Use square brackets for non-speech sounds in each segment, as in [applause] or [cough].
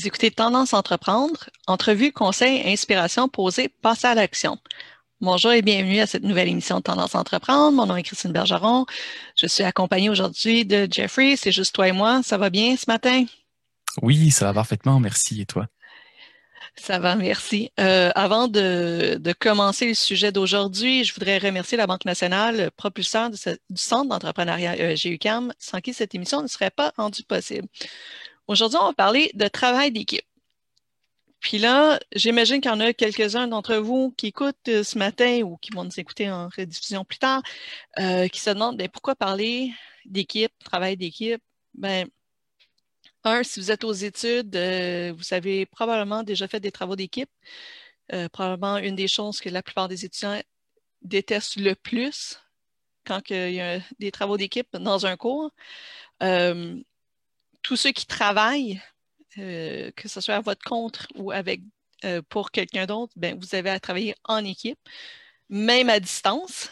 Vous écoutez Tendance Entreprendre, entrevue, conseil, inspiration, posée, passer à l'action. Bonjour et bienvenue à cette nouvelle émission de Tendance Entreprendre. Mon nom est Christine Bergeron. Je suis accompagnée aujourd'hui de Jeffrey. C'est juste toi et moi. Ça va bien ce matin? Oui, ça va parfaitement. Merci. Et toi? Ça va, merci. Euh, avant de, de, commencer le sujet d'aujourd'hui, je voudrais remercier la Banque nationale, propulseur du Centre d'entrepreneuriat ESG-UQAM, sans qui cette émission ne serait pas rendue possible. Aujourd'hui, on va parler de travail d'équipe. Puis là, j'imagine qu'il y en a quelques-uns d'entre vous qui écoutent euh, ce matin ou qui vont nous écouter en rediffusion plus tard, euh, qui se demandent ben, pourquoi parler d'équipe, travail d'équipe? Ben, un, si vous êtes aux études, euh, vous avez probablement déjà fait des travaux d'équipe. Probablement une des choses que la plupart des étudiants détestent le plus quand il y a des travaux d'équipe dans un cours. Tous ceux qui travaillent, euh, que ce soit à votre compte ou avec euh, pour quelqu'un d'autre, ben, vous avez à travailler en équipe, même à distance.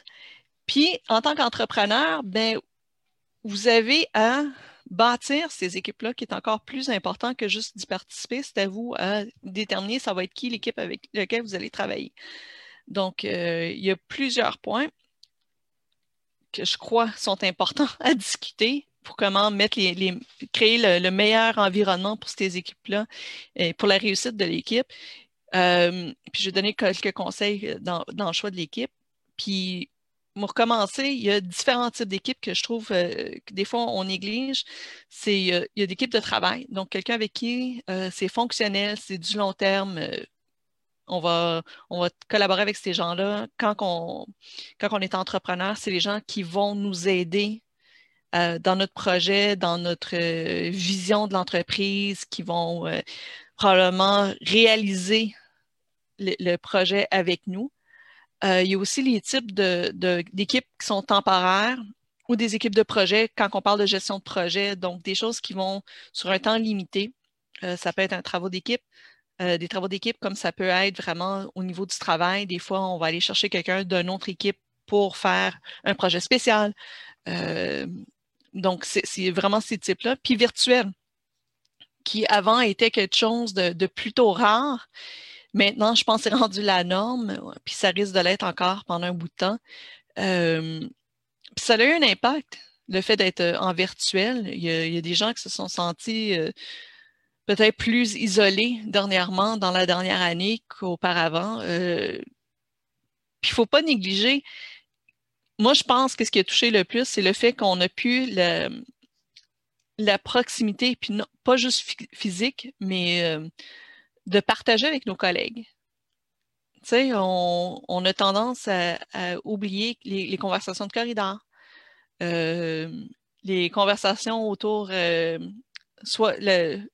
Puis, en tant qu'entrepreneur, ben, vous avez à bâtir ces équipes-là, qui est encore plus important que juste d'y participer. C'est à vous à déterminer ça va être qui l'équipe avec laquelle vous allez travailler. Donc, euh, il y a plusieurs points que je crois sont importants [laughs] à discuter pour comment mettre les, créer le, le, meilleur environnement pour ces équipes-là et pour la réussite de l'équipe. Euh, puis je vais donner quelques conseils dans, dans le choix de l'équipe. Puis pour commencer, il y a différents types d'équipes que je trouve euh, que des fois on néglige. C'est il y a des équipes de travail, donc quelqu'un avec qui euh, c'est fonctionnel, c'est du long terme. Euh, on va, collaborer avec ces gens-là. Quand on est entrepreneur, c'est les gens qui vont nous aider euh, dans notre projet, dans notre euh, vision de l'entreprise, qui vont euh, probablement réaliser le, projet avec nous. il y a aussi les types d'équipes qui sont temporaires ou des équipes de projet quand on parle de gestion de projet, donc des choses qui vont sur un temps limité. ça peut être un travaux d'équipe, des travaux d'équipe comme ça peut être vraiment au niveau du travail. Des fois, on va aller chercher quelqu'un d'une autre équipe pour faire un projet spécial. Donc, c'est vraiment ces types-là. Puis virtuel, qui avant était quelque chose de, plutôt rare. Maintenant, je pense que c'est [laughs] rendu la norme, puis ça risque de l'être encore pendant un bout de temps. Euh, puis ça a eu un impact, le fait d'être euh, en virtuel. Il y, a, des gens qui se sont sentis euh, peut-être plus isolés dernièrement, dans la dernière année qu'auparavant. Puis il ne faut pas négliger moi, je pense que ce qui a touché le plus, c'est le fait qu'on a pu la proximité, puis non, pas juste physique, mais euh, de partager avec nos collègues. Tu sais, on, a tendance à, oublier les, les, conversations de corridor, euh, les conversations autour, euh, soit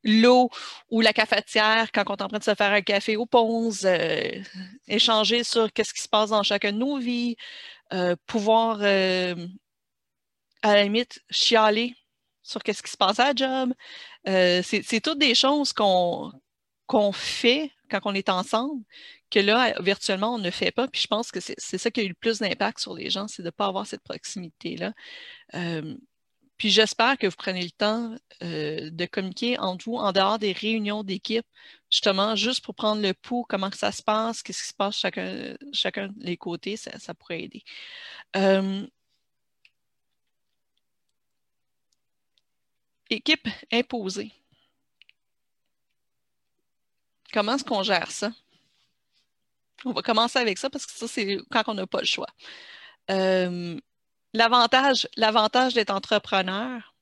l'eau ou la cafetière quand on est en train de se faire un café au Ponce, euh, échanger sur qu'est-ce qui se passe dans chacun de nos vies, euh, pouvoir, euh, à la limite, chialer sur qu'est-ce qui se passe à la job. Euh, c'est toutes des choses qu'on fait quand on est ensemble, que là, virtuellement, on ne fait pas. Puis je pense que c'est ça qui a eu le plus d'impact sur les gens, c'est de ne pas avoir cette proximité-là. Puis j'espère que vous prenez le temps euh, de communiquer entre vous en dehors des réunions d'équipe, justement, juste pour prendre le pouls, comment ça se passe, qu'est-ce qui se passe chacun, chacun des côtés, ça, ça pourrait aider. Euh, équipe imposée. Comment est-ce qu'on gère ça? On va commencer avec ça parce que ça, c'est quand on n'a pas le choix. Euh, l'avantage, l'avantage d'être entrepreneur,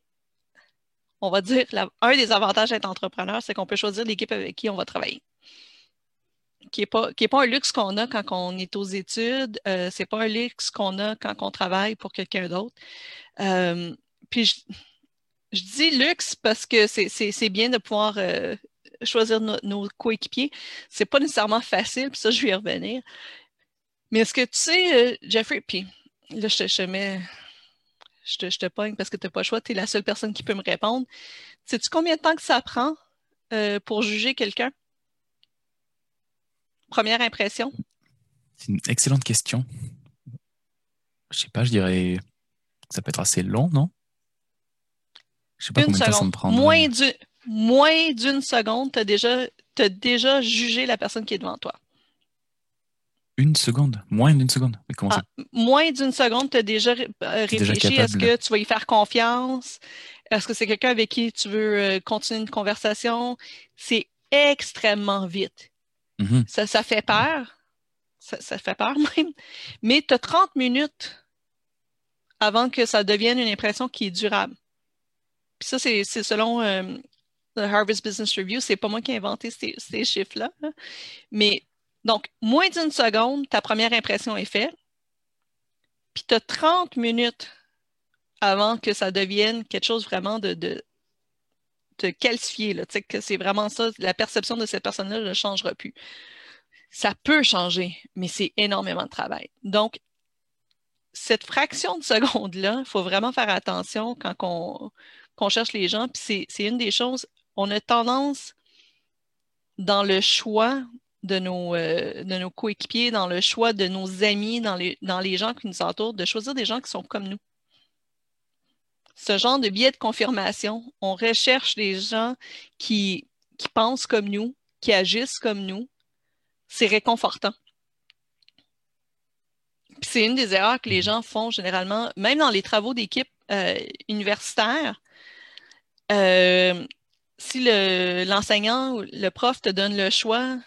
on va dire, un des avantages d'être entrepreneur, c'est qu'on peut choisir l'équipe avec qui on va travailler. Qui n'est pas, pas un luxe qu'on a quand on est aux études, euh, c'est pas un luxe qu'on a quand on travaille pour quelqu'un d'autre. Euh, puis je, dis luxe parce que c'est bien de pouvoir euh, choisir nos coéquipiers. C'est pas nécessairement facile, puis ça, je vais y revenir. Mais est-ce que tu sais, Jeffrey, puis là, je mets je te, je te pogne parce que tu n'as pas le choix, tu es la seule personne qui peut me répondre. Sais-tu combien de temps que ça prend euh, pour juger quelqu'un? Première impression? C'est une excellente question. Je sais pas, je dirais ça peut être assez long, non? Je sais pas combien de temps ça me prend. Moins d'une seconde, tu as déjà, as déjà jugé la personne qui est devant toi. Une seconde, moins d'une seconde. Mais comment ah, moins d'une seconde, tu as déjà euh, réfléchi. Est-ce que tu vas y faire confiance? Est-ce que c'est quelqu'un avec qui tu veux euh, continuer une conversation? C'est extrêmement vite. Mm-hmm. ça, ça, fait peur. Ça, ça, fait peur [laughs] même. Mais tu as 30 minutes avant que ça devienne une impression qui est durable. Puis ça, c'est selon euh, le Harvard Business Review. C'est pas moi qui ai inventé ces, ces chiffres-là. Mais donc, moins d'une seconde, ta première impression est faite. Puis tu as 30 minutes avant que ça devienne quelque chose vraiment de, de, de calcifié, là, que c'est vraiment ça, la perception de cette personne-là ne changera plus. Ça peut changer, mais c'est énormément de travail. Donc, cette fraction de seconde-là, il faut vraiment faire attention quand on, cherche les gens. Puis c'est une des choses, on a tendance dans le choix de nos, euh, de nos coéquipiers, dans le choix de nos amis, dans les, dans les gens qui nous entourent, de choisir des gens qui sont comme nous. Ce genre de biais de confirmation, on recherche des gens qui, qui pensent comme nous, qui agissent comme nous. C'est réconfortant. C'est une des erreurs que les gens font généralement, même dans les travaux d'équipe euh, universitaires. Euh, si l'enseignant ou le prof te donne le choix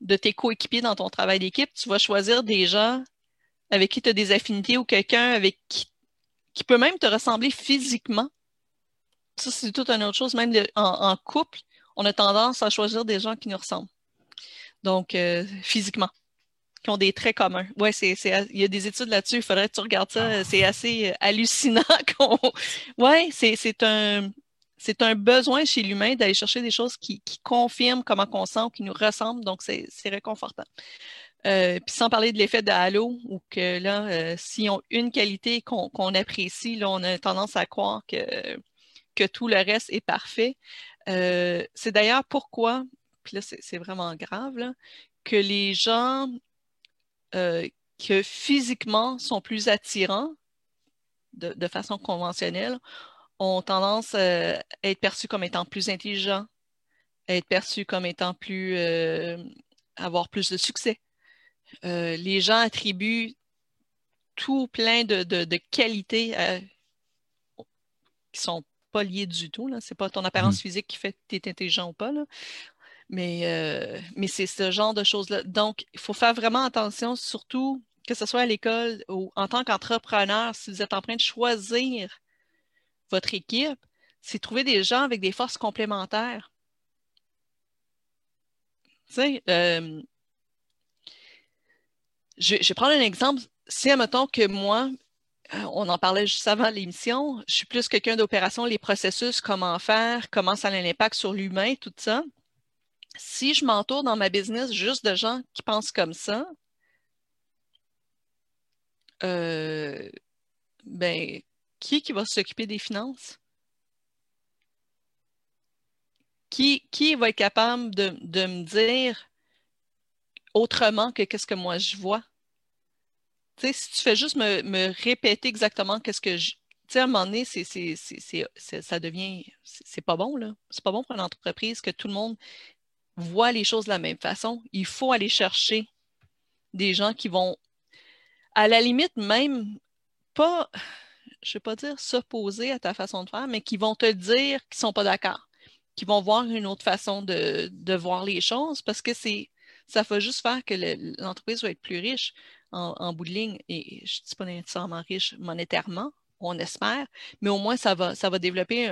de tes coéquipiers dans ton travail d'équipe, tu vas choisir des gens avec qui tu as des affinités ou quelqu'un avec qui, qui peut même te ressembler physiquement. Ça, c'est toute une autre chose. Même en, couple, on a tendance à choisir des gens qui nous ressemblent. Donc, euh, physiquement, qui ont des traits communs. Oui, c'est, il y a des études là-dessus. Il faudrait que tu regardes ça. Ah. C'est assez hallucinant. [laughs] Oui, c'est un c'est un besoin chez l'humain d'aller chercher des choses qui, confirment comment on sent ou qui nous ressemblent, donc c'est réconfortant. Euh, puis sans parler de l'effet de halo, ou que là, euh, s'ils ont une qualité qu'on apprécie, là, on a tendance à croire que, que tout le reste est parfait. Euh, c'est d'ailleurs pourquoi, puis là, c'est vraiment grave, que les gens que physiquement sont plus attirants de façon conventionnelle ont tendance euh, à être perçus comme étant plus intelligents, à être perçus comme étant plus. Euh, avoir plus de succès. Euh, les gens attribuent tout plein de, qualités qui sont pas liées du tout. Ce n'est pas ton apparence mm. physique qui fait que tu es intelligent ou pas. Mais, mais c'est ce genre de choses-là. Donc, il faut faire vraiment attention, surtout que ce soit à l'école ou en tant qu'entrepreneur, si vous êtes en train de choisir votre équipe, c'est trouver des gens avec des forces complémentaires. Tu sais, euh, je, vais prendre un exemple. Si, admettons que moi, euh, on en parlait juste avant l'émission, je suis plus quelqu'un d'opération, les processus, comment faire, comment ça a un impact sur l'humain, tout ça. Si je m'entoure dans ma business juste de gens qui pensent comme ça, euh, ben, qui, qui va s'occuper des finances? Qui, qui va être capable de, me dire autrement que qu'est-ce que moi je vois? Si tu fais juste me, répéter exactement qu'est-ce que je. Tu à un moment donné, c'est, ça devient. C'est pas bon, là. C'est pas bon pour une entreprise que tout le monde voit les choses de la même façon. Il faut aller chercher des gens qui vont, à la limite, même pas je ne vais pas dire s'opposer à ta façon de faire, mais qui vont te dire qu'ils ne sont pas d'accord, qui vont voir une autre façon de, voir les choses parce que c'est ça va juste faire que l'entreprise va être plus riche en, bout de ligne. Et je ne dis pas nécessairement riche monétairement, on espère, mais au moins ça va, ça va développer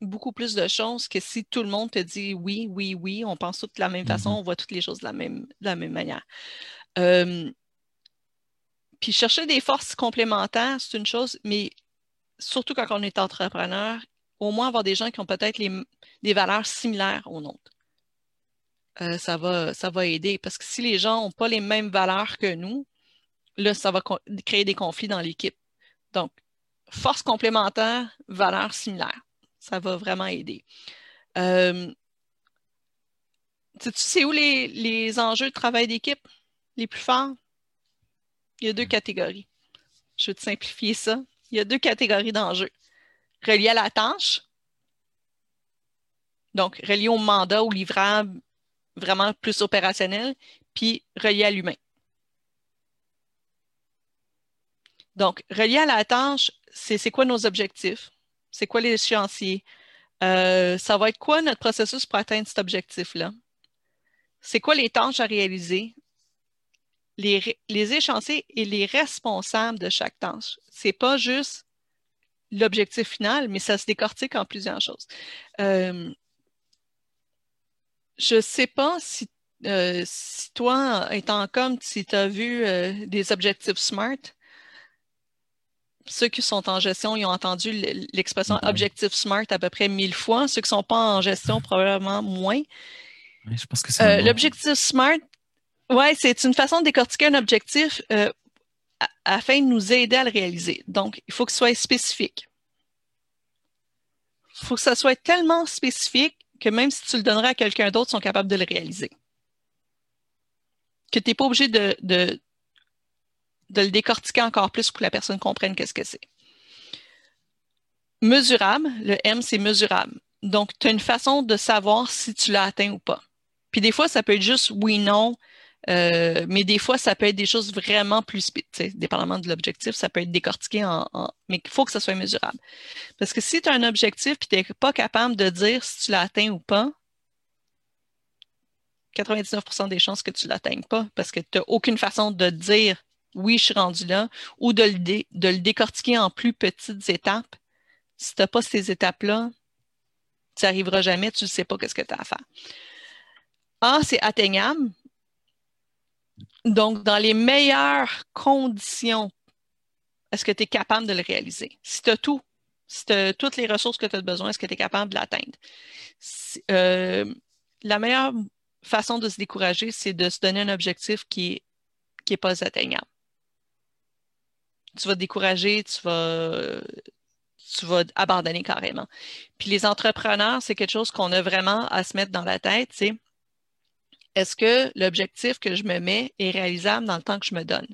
beaucoup plus de choses que si tout le monde te dit oui, oui, oui, on pense toutes de la même façon, mm-hmm. on voit toutes les choses de la même, de la même manière. Puis chercher des forces complémentaires, c'est une chose, mais surtout quand on est entrepreneur, au moins avoir des gens qui ont peut-être des valeurs similaires aux nôtres. Euh, ça, va, aider parce que si les gens n'ont pas les mêmes valeurs que nous, là, ça va créer des conflits dans l'équipe. Donc, force complémentaire, valeurs similaires. Ça va vraiment aider. Euh, tu sais où les enjeux de travail d'équipe les plus forts? Il y a deux catégories. Je vais te simplifier ça. Il y a deux catégories d'enjeux relié à la tâche, donc relié au mandat ou livrable vraiment plus opérationnel, puis relié à l'humain. Donc, relié à la tâche, c'est quoi nos objectifs? C'est quoi les échéanciers? Euh, ça va être quoi notre processus pour atteindre cet objectif-là? C'est quoi les tâches à réaliser? Les, les, et les responsables de chaque tâche. C'est pas juste l'objectif final, mais ça se décortique en plusieurs choses. Euh, je ne sais pas si, euh, si, toi, étant comme, si tu as vu euh, des objectifs SMART, ceux qui sont en gestion, ils ont entendu l'expression objectif SMART à peu près mille fois. Ceux qui ne sont pas en gestion, probablement moins. je pense que c'est L'objectif SMART, ouais, c'est une façon de décortiquer un objectif afin de nous aider à le réaliser. Donc, il faut que ce soit spécifique. Il faut que ça soit tellement spécifique que même si tu le donnerais à quelqu'un d'autre, ils sont capables de le réaliser. Que tu n'es pas obligé de, de, le décortiquer encore plus pour que la personne comprenne qu'est-ce que c'est. Mesurable, le M, c'est mesurable. Donc, tu as une façon de savoir si tu l'as atteint ou pas. Puis des fois, ça peut être juste oui, non, euh, mais des fois, ça peut être des choses vraiment plus, dépendamment de l'objectif, ça peut être décortiqué en, mais il faut que ça soit mesurable. Parce que si tu as un objectif et tu n'es pas capable de dire si tu l'as atteint ou pas, 99% des chances que tu ne l'atteignes pas parce que tu n'as aucune façon de dire oui, je suis rendu là ou de le, de le décortiquer en plus petites étapes. Si tu n'as pas ces étapes-là, tu n'arriveras jamais, tu ne sais pas qu'est-ce que tu as à faire. A, c'est atteignable. Donc, dans les meilleures conditions, est-ce que tu es capable de le réaliser? Si tu as tout, si tu as toutes les ressources que tu as besoin, est-ce que tu es capable de l'atteindre? Euh, la meilleure façon de se décourager, c'est de se donner un objectif qui n'est qui est pas atteignable. Tu vas te décourager, tu vas, tu vas abandonner carrément. Puis les entrepreneurs, c'est quelque chose qu'on a vraiment à se mettre dans la tête, c'est est-ce que l'objectif que je me mets est réalisable dans le temps que je me donne?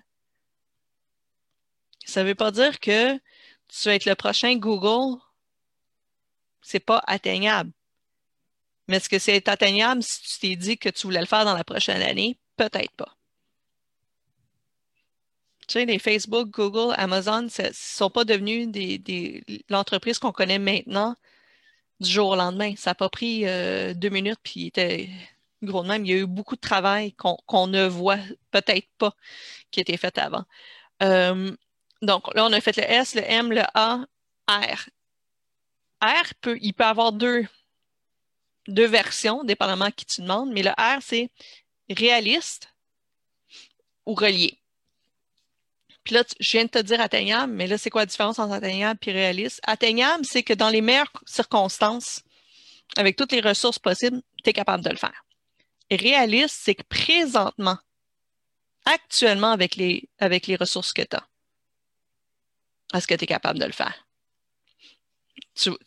Ça ne veut pas dire que tu vas être le prochain Google, c'est pas atteignable. Mais est-ce que c'est atteignable si tu t'es dit que tu voulais le faire dans la prochaine année? Peut-être pas. Tu sais, les Facebook, Google, Amazon, ne sont pas devenus l'entreprise qu'on connaît maintenant du jour au lendemain. Ça n'a pas pris euh, deux minutes, puis était gros de même, il y a eu beaucoup de travail qu'on ne voit peut-être pas qui a été fait avant. Euh, donc là, on a fait le S, le M, le A, R. R, peut, il peut avoir deux, deux versions, dépendamment de qui tu demandes, mais le R, c'est réaliste ou relié. Puis là, je viens de te dire atteignable, mais là, c'est quoi la différence entre atteignable et réaliste? Atteignable, c'est que dans les meilleures circonstances, avec toutes les ressources possibles, tu es capable de le faire réaliste, c'est que présentement, actuellement, avec les, avec les ressources que tu as, est-ce que tu es capable de le faire?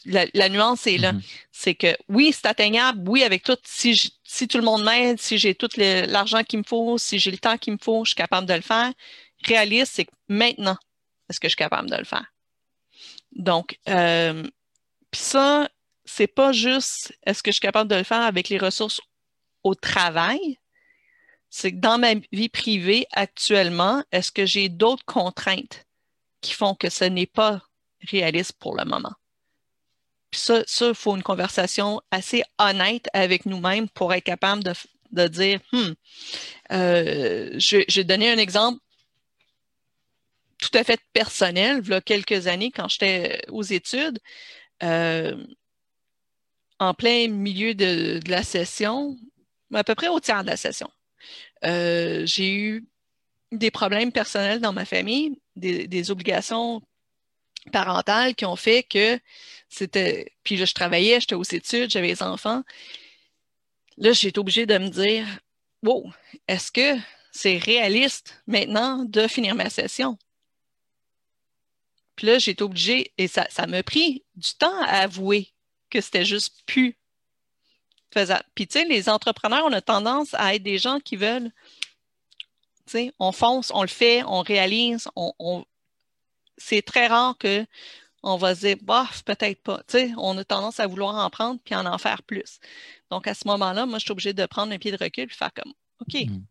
la, nuance est là. Mm-hmm. C'est que oui, c'est atteignable. Oui, avec tout, si, si tout le monde m'aide, si j'ai tout l'argent qu'il me faut, si j'ai le temps qu'il me faut, je suis capable de le faire. Réaliste, c'est que maintenant, est-ce que je suis capable de le faire? Donc, euh, puis ça, c'est pas juste est-ce que je suis capable de le faire avec les ressources au travail, c'est que dans ma vie privée actuellement, est-ce que j'ai d'autres contraintes qui font que ce n'est pas réaliste pour le moment? Puis ça, il faut une conversation assez honnête avec nous-mêmes pour être capable de, de dire, hmm, euh, je, vais donner un exemple tout à fait personnel. Il y a quelques années, quand j'étais aux études, euh, en plein milieu de, la session, à peu près au tiers de la session, euh, j'ai eu des problèmes personnels dans ma famille, des, obligations parentales qui ont fait que c'était. Puis là, je travaillais, j'étais aux études, j'avais des enfants. Là, j'ai été obligée de me dire Wow, est-ce que c'est réaliste maintenant de finir ma session? Puis là, j'ai été obligée, et ça, ça m'a pris du temps à avouer que c'était juste plus faisable. Puis, tu sais, les entrepreneurs, on a tendance à être des gens qui veulent, tu sais, on fonce, on le fait, on réalise, on, c'est très rare que on va se dire, bof, peut-être pas. Tu sais, on a tendance à vouloir en prendre puis en en faire plus. Donc, à ce moment-là, moi, je suis obligée de prendre un pied de recul et faire comme, OK, mm.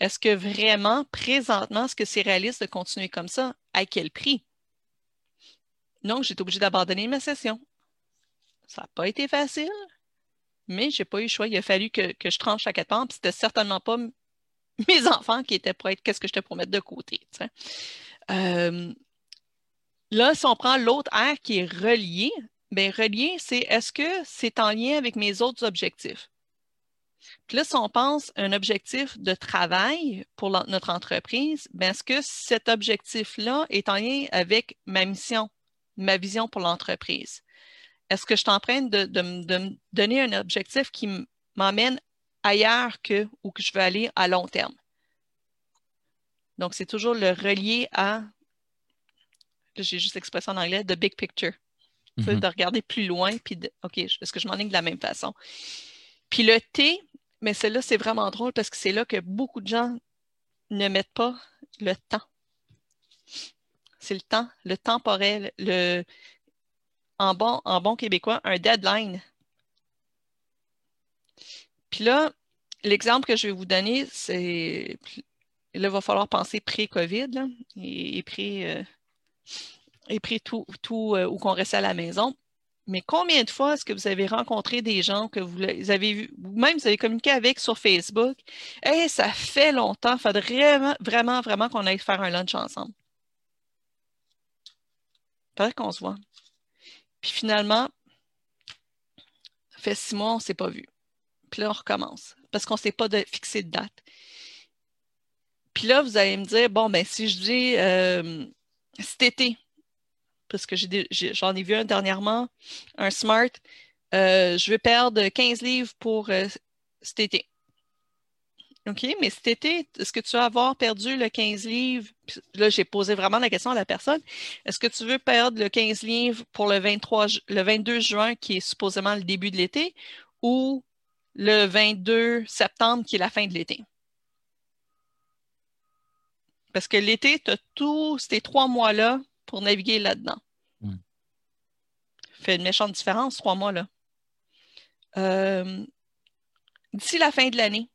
est-ce que vraiment, présentement, est-ce que c'est réaliste de continuer comme ça? À quel prix? Donc, j'ai été obligée d'abandonner ma session. Ça n'a pas été facile, mais je n'ai pas eu le choix. Il a fallu que, je tranche à quatre pans, puis c'était certainement pas [laughs] mes enfants qui étaient pour être qu'est-ce que te pour mettre de côté. Euh, là, si on prend l'autre air qui est relié, bien, relié, c'est est-ce que c'est en lien avec mes autres objectifs? Puis là, si on pense un objectif de travail pour notre entreprise, bien, est-ce que cet objectif-là est en lien avec ma mission, ma vision pour l'entreprise? Est-ce que je suis en train de, me donner un objectif qui m'emmène ailleurs que où que je veux aller à long terme? Donc, c'est toujours le relier à, j'ai juste l'expression en anglais, the big picture. Mm-hmm. De regarder plus loin, puis de, OK, est-ce que je m'en ai de la même façon? Puis le T, mais celle-là, c'est vraiment drôle parce que c'est là que beaucoup de gens ne mettent pas le temps. C'est le temps, le temporel, le, en bon, en québécois, un deadline. Puis là, l'exemple que je vais vous donner, c'est. Là, il va falloir penser pré-COVID et, euh, et pré tout, tout euh, où qu'on restait à la maison. Mais combien de fois est-ce que vous avez rencontré des gens que vous, avez vu, même vous avez communiqué avec sur Facebook? Hey, ça fait longtemps, il faudrait vraiment, vraiment, vraiment qu'on aille faire un lunch ensemble. Faudrait qu'on se voit. Puis finalement, fait six mois, on ne s'est pas vu. Puis là, on recommence parce qu'on ne s'est pas de, fixé de date. Puis là, vous allez me dire, bon, ben si je dis euh, cet été, parce que j'en ai, vu un dernièrement, un Smart, euh, je vais perdre 15 livres pour euh, cet été. OK, mais cet été, est-ce que tu vas avoir perdu le 15 livres? là, j'ai posé vraiment la question à la personne. Est-ce que tu veux perdre le 15 livres pour le, 23, le 22 juin, qui est supposément le début de l'été, ou le 22 septembre, qui est la fin de l'été? Parce que l'été, tu as tous ces trois mois-là pour naviguer là-dedans. Hmm. Fait une méchante différence, trois mois-là. Euh, d'ici la fin de l'année,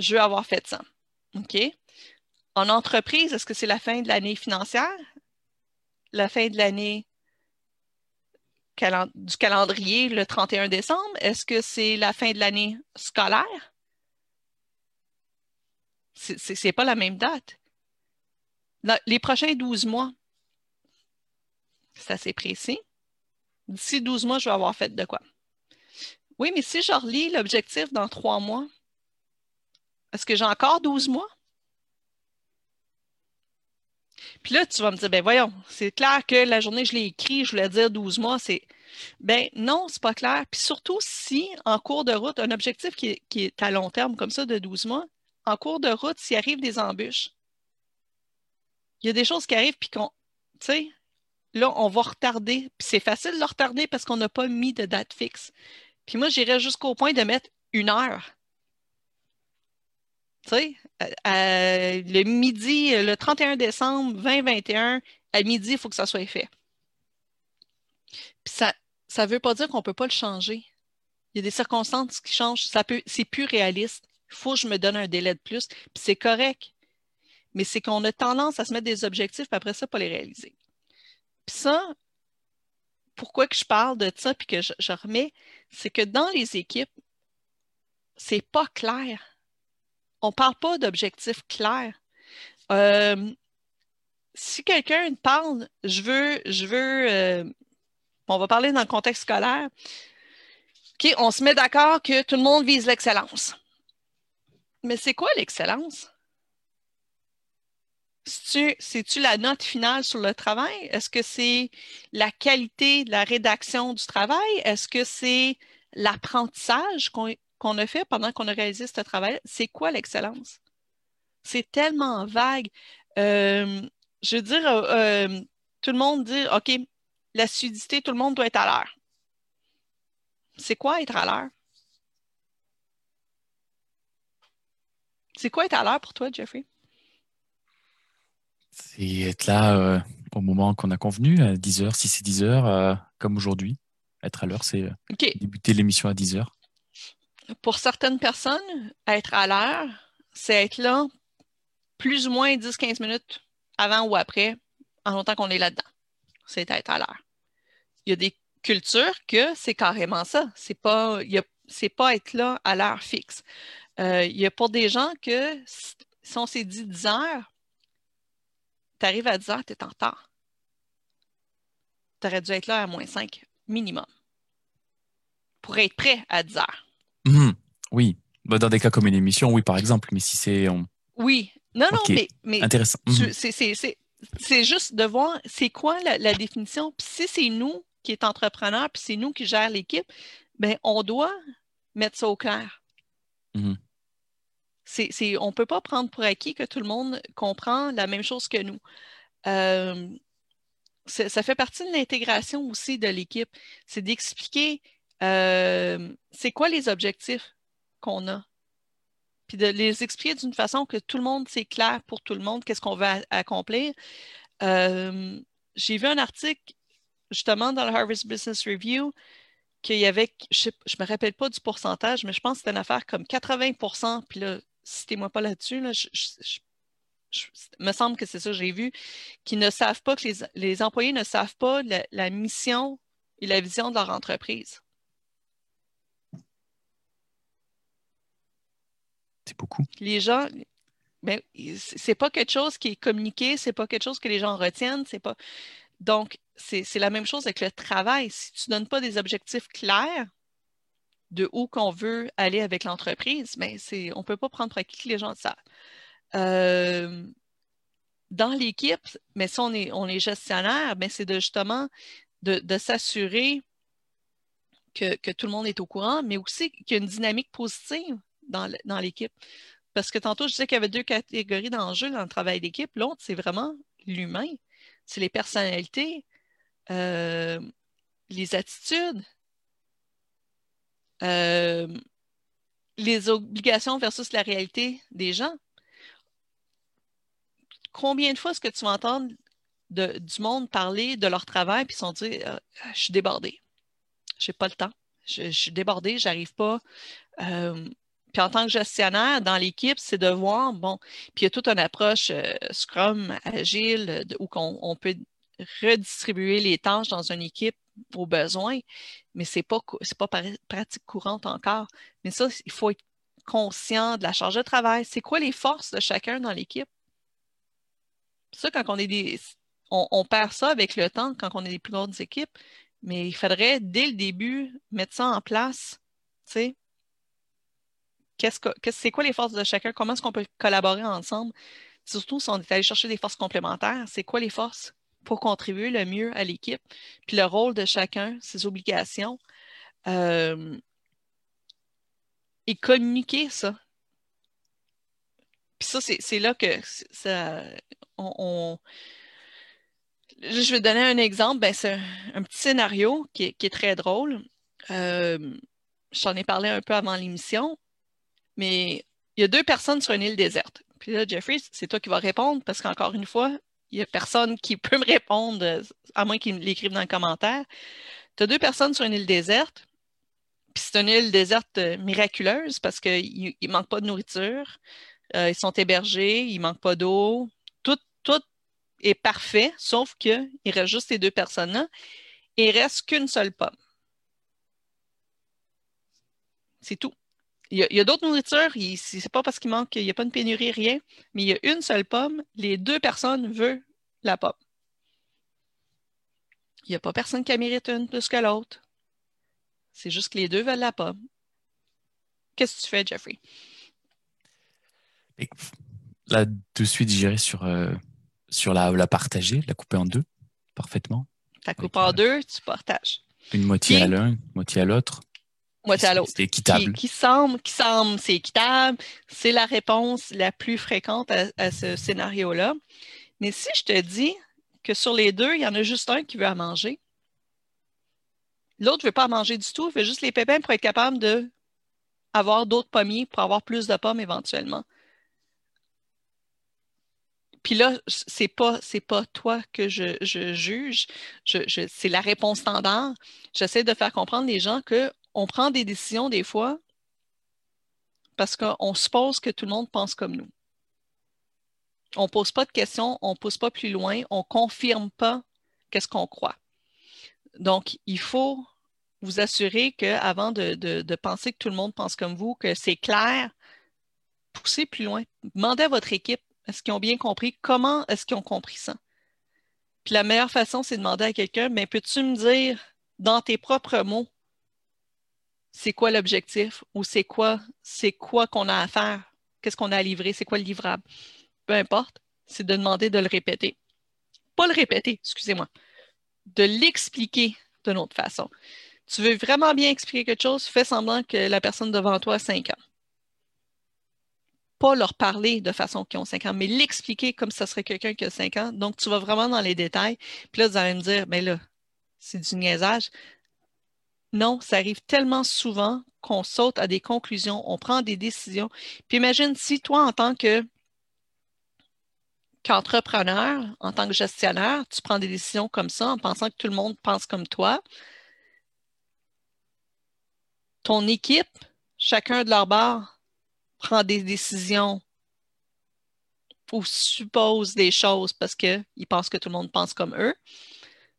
je veux avoir fait ça. OK? En entreprise, est-ce que c'est la fin de l'année financière? La fin de l'année du calendrier le 31 décembre? Est-ce que c'est la fin de l'année scolaire? Ce n'est pas la même date. les prochains 12 mois, c'est assez précis. D'ici 12 mois, je vais avoir fait de quoi? Oui, mais si je relis l'objectif dans trois mois, est-ce que j'ai encore 12 mois? Puis là, tu vas me dire, ben voyons, c'est clair que la journée je l'ai écrit, je voulais dire 12 mois, c'est. Ben non, c'est pas clair. Puis surtout si, en cours de route, un objectif qui est, à long terme comme ça de 12 mois, en cours de route, s'il arrive des embûches, il y a des choses qui arrivent, puis qu'on, tu sais, là, on va retarder. Puis c'est facile de retarder parce qu'on n'a pas mis de date fixe. Puis moi, j'irais jusqu'au point de mettre une heure. Tu sais, le midi, le 31 décembre 2021, à midi, il faut que ça soit fait. Puis ça ne veut pas dire qu'on ne peut pas le changer. Il y a des circonstances qui changent. C'est plus réaliste. Il faut que je me donne un délai de plus. Puis c'est correct. Mais c'est qu'on a tendance à se mettre des objectifs, puis après ça, pas les réaliser. Puis ça, pourquoi que je parle de ça puis que je, je remets, c'est que dans les équipes, c'est pas clair. On parle pas d'objectifs clairs. Euh, si quelqu'un parle, je veux, je veux, euh, on va parler dans le contexte scolaire. OK, on se met d'accord que tout le monde vise l'excellence. Mais c'est quoi l'excellence? C'est-tu la note finale sur le travail? Est-ce que c'est la qualité de la rédaction du travail? Est-ce que c'est l'apprentissage qu'on a fait pendant qu'on a réalisé ce travail? C'est quoi l'excellence? C'est tellement vague. Euh, je veux dire, euh, euh, tout le monde dit, OK, la sudité, tout le monde doit être à l'heure. C'est quoi être à l'heure? C'est quoi être à l'heure pour toi, Jeffrey? C'est être là euh, au moment qu'on a convenu, à 10h, si c'est 10h, comme aujourd'hui. Être à l'heure, c'est débuter l'émission à 10h. Pour certaines personnes, être à l'heure, c'est être là plus ou moins 10-15 minutes avant ou après, en longtemps qu'on est là-dedans. C'est être à l'heure. Il y a des cultures que c'est carrément ça. C'est pas, c'est pas être là à l'heure fixe. Euh, il y a pour des gens que si on s'est dit 10 heures, tu arrives à 10 heures, tu es en retard. Tu aurais dû être là à moins 5 minimum pour être prêt à 10 heures. Mhm. oui. Bah, dans des cas comme une émission, oui, par exemple. Mais si c'est. Oui, non, non, mais, mais Intéressant. Mhm. c'est juste de voir c'est quoi la, définition. Puis si c'est nous qui est entrepreneur, puis c'est nous qui gère l'équipe, ben on doit mettre ça au clair. Mhm. on ne peut pas prendre pour acquis que tout le monde comprend la même chose que nous. Euh, ça fait partie de l'intégration aussi de l'équipe. C'est d'expliquer euh, c'est quoi les objectifs qu'on a? Puis de les expliquer d'une façon que tout le monde, c'est clair pour tout le monde, qu'est-ce qu'on veut accomplir. Euh, j'ai vu un article justement dans le Harvard Business Review qu'il y avait, je ne me rappelle pas du pourcentage, mais je pense que c'était une affaire comme 80% puis là, citez-moi pas là-dessus, là, me semble que c'est ça que j'ai vu, qui ne savent pas, que les, employés ne savent pas la mission et la vision de leur entreprise. Beaucoup. Les gens, ben, c'est pas quelque chose qui est communiqué, c'est pas quelque chose que les gens retiennent, c'est pas. Donc, c'est la même chose avec le travail. Si tu ne donnes pas des objectifs clairs de où qu'on veut aller avec l'entreprise, mais ben, on ne peut pas prendre pour acquis que les gens savent. Euh, dans l'équipe, mais si on est, on est gestionnaire, ben, c'est de justement de, s'assurer que, que, tout le monde est au courant, mais aussi qu'il y a une dynamique positive dans, l'équipe. Parce que tantôt, je disais qu'il y avait deux catégories d'enjeux dans le travail d'équipe. L'autre, c'est vraiment l'humain. C'est les personnalités, euh, les attitudes, euh, les obligations versus la réalité des gens. Combien de fois est-ce que tu vas entendre du monde parler de leur travail puis ils sont euh, Je suis débordé, j'ai pas le temps, je, suis débordé, j'arrive pas. Puis en tant que gestionnaire dans l'équipe, c'est de voir, bon, puis il y a toute une approche euh, Scrum, agile, où on, peut redistribuer les tâches dans une équipe aux besoins, mais ce n'est pas, pas pratique courante encore. Mais ça, il faut être conscient de la charge de travail. C'est quoi les forces de chacun dans l'équipe? Ça, quand on est des. On, on, perd ça avec le temps quand on est des plus grandes équipes, mais il faudrait, dès le début, mettre ça en place. Tu sais, c'est quoi les forces de chacun? Comment est-ce qu'on peut collaborer ensemble? Surtout si on est allé chercher des forces complémentaires, c'est quoi les forces pour contribuer le mieux à l'équipe? Puis le rôle de chacun, ses obligations. Euh, et communiquer ça. Puis ça, c'est là que ça, Je vais donner un exemple. Ben, c'est un, petit scénario qui est, très drôle. Euh, J'en ai parlé un peu avant l'émission mais il y a deux personnes sur une île déserte. Puis là, Jeffrey, c'est toi qui vas répondre parce qu'encore une fois, il n'y a personne qui [laughs] peut me répondre, à moins qu'il l'écrive dans le commentaire. Tu as deux personnes sur une île déserte, puis c'est une île déserte euh, miraculeuse parce qu'il ne manque pas de nourriture, euh, ils sont hébergés, il ne manque pas d'eau, tout, tout est parfait, sauf qu'il reste juste ces deux personnes-là. il reste qu'une seule pomme. C'est tout. Il y a, d'autres nourritures, c'est pas parce qu'il manque, il n'y a pas de pénurie, rien, mais il y a une seule pomme, les deux personnes veulent la pomme. Il n'y a pas personne qui mérite une plus que l'autre. C'est juste que les deux veulent la pomme. Qu'est-ce que tu fais, Jeffrey? Là, de suite, j'irai sur, euh, sur la, la partager, la couper en deux, parfaitement. La coupe en euh, deux, tu partages. Une moitié à l'un, moitié à l'autre. Moitié à l'autre. C'est équitable. Qui, semble, qui semble, c'est équitable. C'est la réponse la plus fréquente à, ce scénario-là. Mais si je te dis que sur les deux, il y en a juste un qui veut à manger, l'autre ne veut pas à manger du tout, il veut juste les pépins pour être capable d'avoir d'autres pommiers pour avoir plus de pommes éventuellement. Puis là, c'est pas c'est pas toi que je, juge, c'est la réponse standard. J'essaie de faire comprendre les gens qu'on prend des décisions des fois parce qu'on suppose que tout le monde pense comme nous. On ne pose pas de questions, on ne pousse pas plus loin, on ne confirme pas qu'est-ce qu'on croit. Donc, il faut vous assurer qu'avant de, de, penser que tout le monde pense comme vous, que c'est clair, poussez plus loin. Demandez à votre équipe est-ce qu'ils ont bien compris? Comment est-ce qu'ils ont compris ça? Puis la meilleure façon, c'est de demander à quelqu'un, mais peux-tu me dire dans tes propres mots, c'est quoi l'objectif ou c'est quoi, c'est quoi qu'on a à faire? Qu'est-ce qu'on a à livrer? C'est quoi le livrable? Peu importe, c'est de demander de le répéter. Pas le répéter, excusez-moi. De l'expliquer d'une autre façon. Tu veux vraiment bien expliquer quelque chose, fais semblant que la personne devant toi a 5 ans pas leur parler de façon qu'ils ont 5 ans, mais l'expliquer comme ça serait quelqu'un qui a 5 ans. Donc, tu vas vraiment dans les détails. Puis là, vous allez me dire, mais là, c'est du niaisage. Non, ça arrive tellement souvent qu'on saute à des conclusions, on prend des décisions. Puis imagine si toi, en tant que qu'entrepreneur, en tant que gestionnaire, tu prends des décisions comme ça en pensant que tout le monde pense comme toi. Ton équipe, chacun de leur bord, prend des décisions ou suppose des choses parce qu'ils pensent que tout le monde pense comme eux.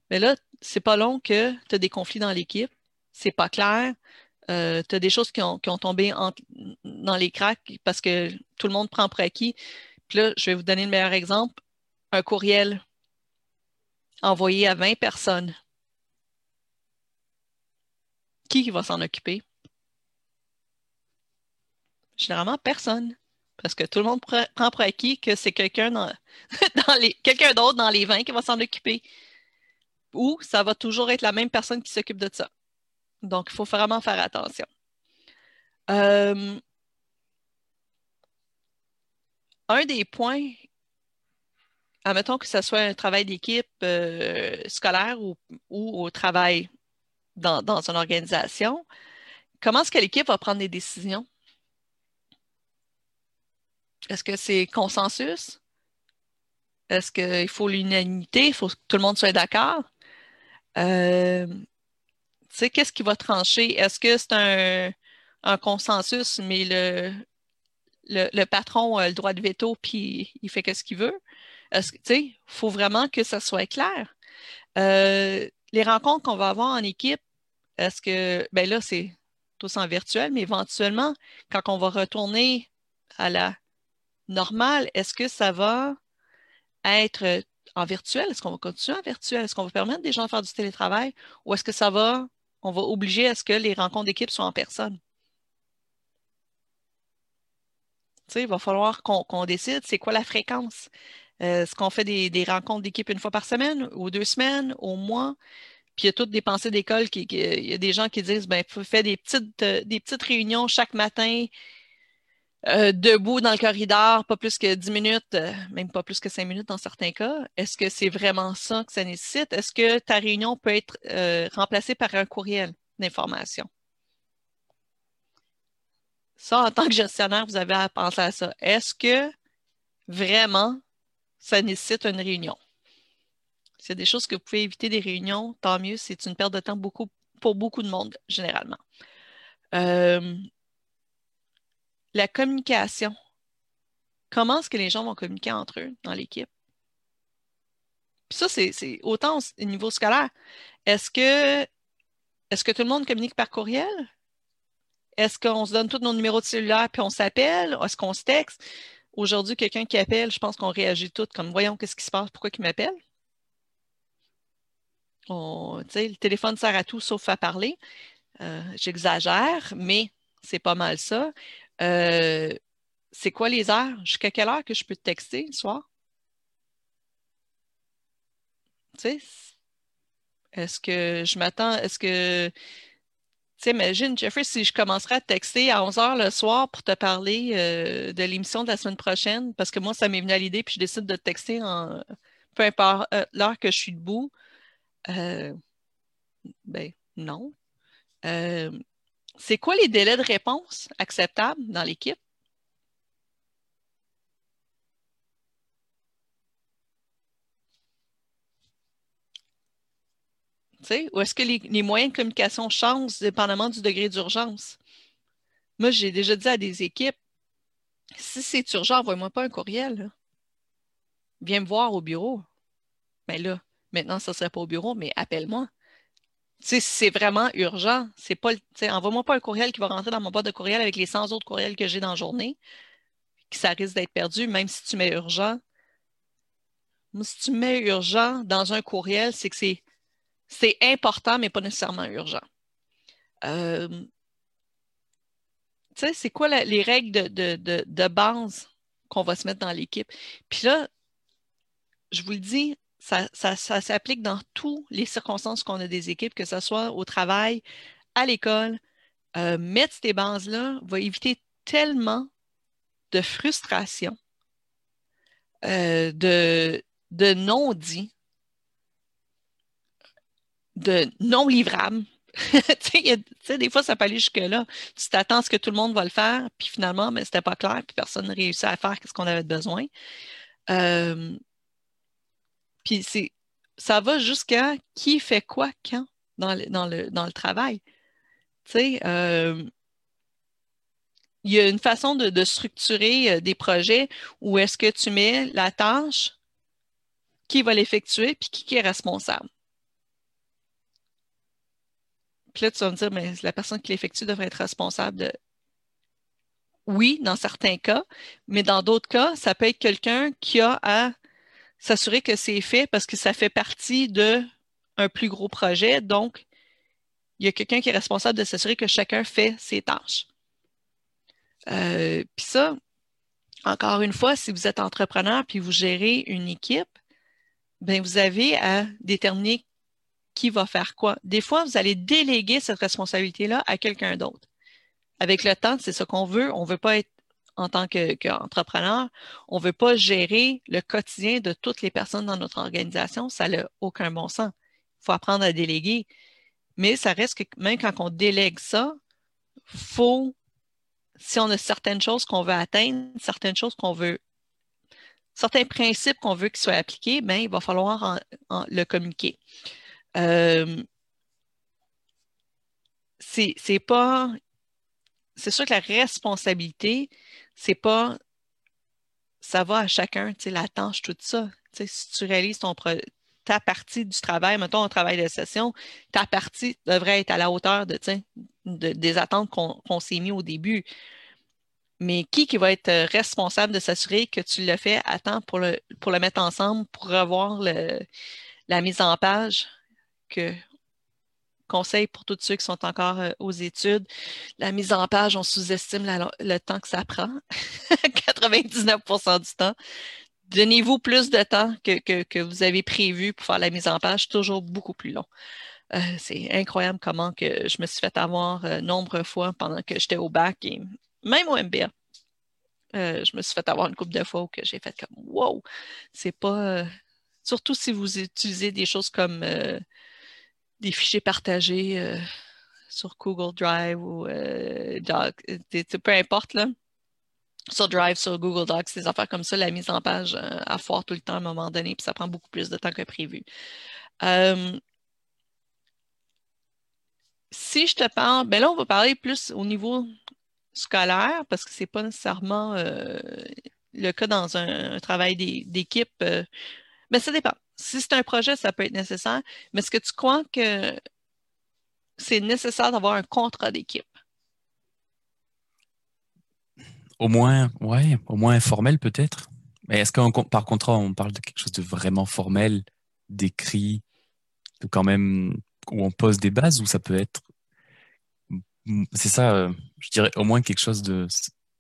Mais là, c'est pas long que tu as des conflits dans l'équipe, c'est pas clair, euh, tu as des choses qui ont, tombé dans les cracks parce que tout le monde prend pour acquis. Puis là, je vais vous donner le meilleur exemple. Un courriel envoyé à 20 personnes. Qui va s'en occuper? Généralement, personne. Parce que tout le monde prend pour acquis que c'est quelqu'un [laughs] d'autre dans les 20 qui va s'en occuper. Ou ça va toujours être la même personne qui s'occupe de ça. Donc, il faut vraiment faire attention. Euh, un des points, admettons que ce soit un travail d'équipe euh, scolaire ou, au travail dans, une organisation, comment est-ce que l'équipe va prendre des décisions? Est-ce que c'est consensus? Est-ce qu'il faut l'unanimité? Il faut que tout le monde soit d'accord? Euh, qu'est-ce qui va trancher? Est-ce que c'est un, consensus, mais le, patron a le droit de veto puis il fait ce qu'il veut? Il faut vraiment que ça soit clair. Euh, les rencontres qu'on va avoir en équipe, est-ce que, ben là, c'est tous en virtuel, mais éventuellement, quand on va retourner à la normal, est-ce que ça va être en virtuel? Est-ce qu'on va continuer en virtuel? Est-ce qu'on va permettre des gens de faire du télétravail? Ou est-ce que ça va, on va obliger à ce que les rencontres d'équipe soient en personne? Il va falloir qu'on décide c'est quoi la fréquence. Euh, est-ce qu'on fait des, rencontres d'équipe une fois par semaine, ou deux semaines, au mois? Puis il y a toutes des pensées d'école, il y a des gens qui disent, ben, fait des petites, euh, des petites réunions chaque matin euh, debout dans le corridor, pas plus que 10 minutes, euh, même pas plus que 5 minutes dans certains cas. Est-ce que c'est vraiment ça que ça nécessite? Est-ce que ta réunion peut être euh, remplacée par un courriel d'information? Ça, en tant que gestionnaire, vous avez à penser à ça. Est-ce que vraiment ça nécessite une réunion? S'il y a des choses que vous pouvez éviter des réunions, tant mieux. C'est une perte de temps pour beaucoup de monde, généralement la communication. Comment est-ce que les gens vont communiquer entre eux dans l'équipe? Puis ça, c'est autant au niveau scolaire. Est-ce que, est que tout le monde communique par courriel? Est-ce qu'on se donne tous nos numéros de cellulaire puis on s'appelle? Est-ce qu'on se texte? Aujourd'hui, quelqu'un qui appelle, je pense qu'on réagit tous comme voyons qu'est-ce qui se passe, pourquoi il m'appelle? le téléphone sert à tout sauf à parler. Euh, j'exagère, mais c'est pas mal ça. Euh, c'est quoi les heures? Jusqu'à quelle heure que je peux te texter le soir? Tu sais, est-ce que je m'attends, est-ce que, tu sais, imagine, Jeffrey, si je commencerais à te texter à 11 h le soir pour te parler euh, de l'émission de la semaine prochaine, parce que moi, ça m'est venu à l'idée, puis je décide de te texter en peu importe euh, l'heure que je suis debout, ben non. C'est quoi les délais de réponse acceptables dans l'équipe? Ou est-ce que les, moyens de communication changent dépendamment du degré d'urgence? Moi, j'ai déjà dit à des équipes, si c'est urgent, envoie-moi pas un courriel. Viens me voir au bureau. Mais là, maintenant, ça ne serait pas au bureau, mais appelle-moi. C'est vraiment urgent, c'est pas, envoie-moi pas un courriel qui va rentrer dans mon boîte de courriel avec les 100 autres courriels que j'ai dans la journée, ça risque d'être perdu, même si tu mets urgent. si tu mets urgent dans un courriel, c'est que c'est c'est important, mais pas nécessairement urgent. Euh, tu sais, c'est quoi les règles de, base qu'on va se mettre dans l'équipe? Puis là, je vous le dis, ça, s'applique dans toutes les circonstances qu'on a des équipes, que ce soit au travail, à l'école. Euh, mettre ces bases-là va éviter tellement de frustration, euh, de, de non-dits, de non livrables. [laughs] des fois, ça peut aller jusque-là. Tu t'attends à ce que tout le monde va le faire, puis finalement, mais c'était pas clair, puis personne n'a réussi à faire ce qu'on avait besoin. Euh, puis c'est, ça va jusqu'à qui fait quoi quand dans le, dans le, dans le travail. Euh, il y a une façon de, structurer euh, des projets où est-ce que tu mets la tâche, qui va l'effectuer, puis qui est responsable. Puis là, tu vas me dire, mais la personne qui l'effectue devrait être responsable de. Oui, dans certains cas, mais dans d'autres cas, ça peut être quelqu'un qui a à s'assurer que c'est fait parce que ça fait partie d'un plus gros projet. Donc, il y a quelqu'un qui est responsable de s'assurer que chacun fait ses tâches. Euh, puis ça, encore une fois, si vous êtes entrepreneur puis vous gérez une équipe, bien, vous avez à déterminer qui va faire quoi. Des fois, vous allez déléguer cette responsabilité-là à quelqu'un d'autre. Avec le temps, c'est ce qu'on veut. On ne veut pas être en tant qu'entrepreneur, on ne veut pas gérer le quotidien de toutes les personnes dans notre organisation. Ça n'a aucun bon sens. Il faut apprendre à déléguer. Mais ça reste que même quand on délègue ça, faut, si on a certaines choses qu'on veut atteindre, certaines choses qu'on veut, certains principes qu'on veut qu'ils soient appliqués, bien, il va falloir le communiquer. Euh, c'est pas. C'est sûr que la responsabilité, c'est pas. Ça va à chacun, tu sais, tout ça. Tu sais, si tu réalises ton ta partie du travail, mettons un travail de session, ta partie devrait être à la hauteur de, de des attentes qu'on s'est mis au début. Mais qui va être responsable de s'assurer que tu le fais à temps pour le, mettre ensemble, pour revoir la mise en page? Conseil pour tous ceux qui sont encore euh, aux études, la mise en page, on sous-estime le temps que ça prend, [laughs] 99% du temps. Donnez-vous plus de temps que, vous avez prévu pour faire la mise en page, toujours beaucoup plus long. Euh, c'est incroyable comment que je me suis fait avoir euh, nombre fois pendant que j'étais au bac et même au MBA. je me suis fait avoir une couple de fois où j'ai fait comme wow, c'est pas. surtout si vous utilisez des choses comme des fichiers partagés euh, sur Google Drive ou euh, peu importe, là. Sur Drive, sur Google Docs, des affaires comme ça, la mise en page euh, à foire tout le temps à un moment donné, puis ça prend beaucoup plus de temps que prévu. si je te parle, ben là, on va parler plus au niveau scolaire, parce que c'est pas nécessairement le cas dans un, travail d'équipe. mais ça dépend Si c'est un projet, ça peut être nécessaire, mais est-ce que tu crois que c'est nécessaire d'avoir un contrat d'équipe? Au moins, ouais, au moins informel peut-être. Mais est-ce qu'en par contrat, on parle de quelque chose de vraiment formel, d'écrit, de quand même où on pose des bases, ou ça peut être, c'est ça, euh, je dirais au moins quelque chose de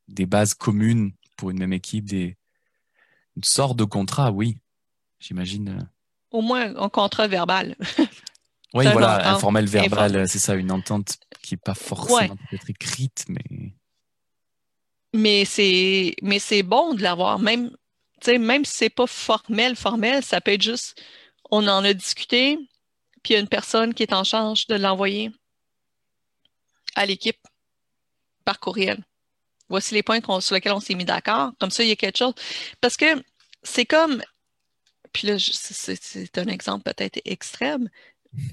des bases communes pour une même équipe, des une sorte de contrat, oui, j'imagine. Euh. Au moins un contrat verbal. [laughs] Oui, voilà, informel verbal, c'est ça, une entente qui n'est pas forcément peut-être écrite, mais. Mais c'est, mais c'est bon de l'avoir, même, même si c'est pas formel, formel, ça peut être juste, on en a discuté, puis il y a une personne qui est en charge de l'envoyer à l'équipe par courriel. Voici les points sur lesquels on s'est mis d'accord. Comme ça, il y a quelque chose. Parce que c'est comme, puis là, c'est un exemple peut-être extrême,